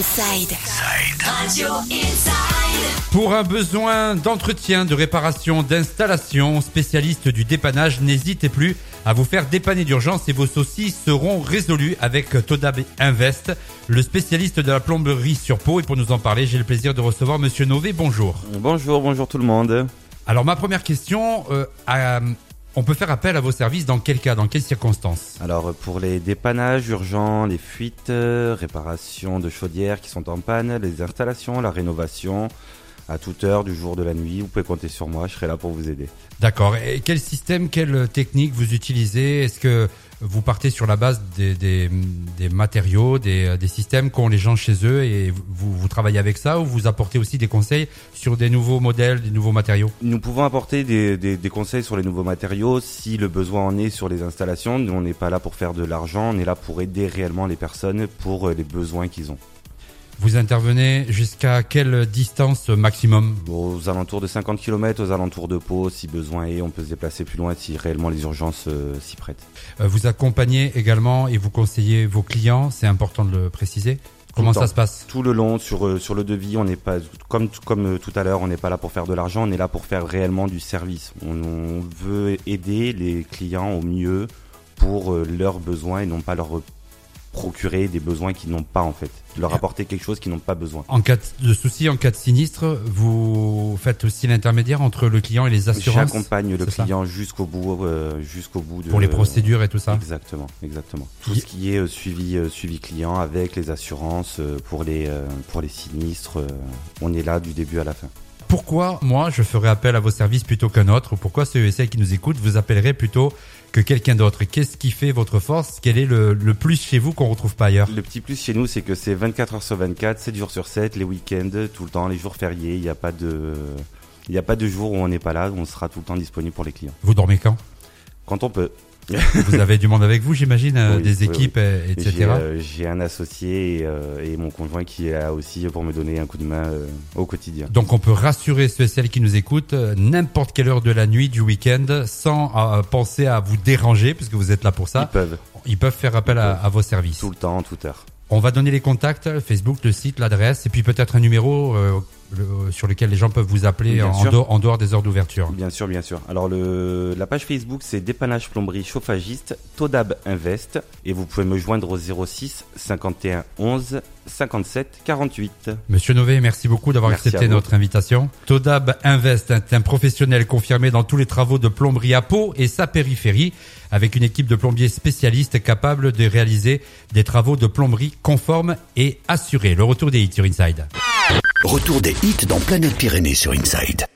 Inside. Radio Inside. Pour un besoin d'entretien, de réparation, d'installation, spécialiste du dépannage, n'hésitez plus à vous faire dépanner d'urgence et vos soucis seront résolus avec Todab Invest, le spécialiste de la plomberie sur peau. Et pour nous en parler, j'ai le plaisir de recevoir Monsieur Nové. Bonjour. Bonjour, bonjour tout le monde. Alors ma première question, euh, à- on peut faire appel à vos services dans quel cas, dans quelles circonstances Alors pour les dépannages urgents, les fuites, euh, réparations de chaudières qui sont en panne, les installations, la rénovation, à toute heure du jour de la nuit, vous pouvez compter sur moi, je serai là pour vous aider. D'accord. Et quel système, quelle technique vous utilisez? Est-ce que vous partez sur la base des, des, des matériaux, des, des systèmes qu'ont les gens chez eux et vous, vous travaillez avec ça ou vous apportez aussi des conseils sur des nouveaux modèles, des nouveaux matériaux? Nous pouvons apporter des, des- des conseils sur les nouveaux matériaux si le besoin en est sur les installations. Nous, on n'est pas là pour faire de l'argent, on est là pour aider réellement les personnes pour euh, les besoins qu'ils ont. Vous intervenez jusqu'à quelle distance maximum Aux alentours de 50 km, aux alentours de Pau, si besoin est, on peut se déplacer plus loin si réellement les urgences euh, s'y prêtent. Euh, Vous accompagnez également et vous conseillez vos clients, c'est important de le préciser. Comment ça se passe? Tout le long sur euh, sur le devis, on n'est pas comme comme tout à l'heure, on n'est pas là pour faire de l'argent, on est là pour faire réellement du service. On, on veut aider les clients au mieux pour leurs besoins et non pas leur procurer des besoins qu'ils n'ont pas en fait, leur apporter quelque chose qu'ils n'ont pas besoin. En cas de souci, en cas de sinistre, vous faites aussi l'intermédiaire entre le client et les assurances J'accompagne le client jusqu'au bout euh, jusqu'au bout de pour les procédures et tout ça. Exactement, exactement. Tout ce qui est euh, suivi euh, suivi client avec les assurances pour les euh, pour les sinistres, on est là du début à la fin. Pourquoi moi je ferais appel à vos services plutôt qu'un autre. Ou Pourquoi ceux et celles qui nous écoutent vous appelleraient plutôt que quelqu'un d'autre? Qu'est-ce qui fait votre force? Quel est le, le plus chez vous qu'on retrouve pas ailleurs? Le petit plus chez nous, c'est que c'est 24 heures sur 24, 7 jours sur 7, les week-ends, tout le temps, les jours fériés. Il n'y a pas de, il n'y a pas de jour où on n'est pas là, on sera tout le temps disponible pour les clients. Vous dormez quand? Quand on peut. Vous avez du monde avec vous, j'imagine, euh, Oui, des oui, équipes, etc. J'ai euh, j'ai un associé et, euh, et mon conjoint qui est là aussi pour me donner un coup de main euh, au quotidien. Donc on peut rassurer ceux et celles qui nous écoutent n'importe quelle heure de la nuit, du week-end, sans penser à vous déranger, puisque vous êtes là pour Ils ça. peuvent, Ils peuvent faire appel à, à vos services. tout le temps, toute heure. On va donner les contacts, Facebook, le site, l'adresse, et puis peut-être un numéro euh, le- sur lequel les gens peuvent vous appeler en, dehors, en dehors des heures d'ouverture. Bien sûr, bien sûr. Alors le, la page Facebook, c'est dépannage plomberie chauffagiste Todab Invest et vous pouvez me joindre au 06 51 11 57 48. Monsieur Nové, merci beaucoup d'avoir accepté notre invitation. Todab Invest est un professionnel confirmé dans tous les travaux de plomberie à Pau et sa périphérie, avec une équipe de plombiers spécialistes capables de réaliser des travaux de plomberie conformes et assurés. Le retour des hits sur Inside. Retour des hits dans Planète Pyrénées sur Inside.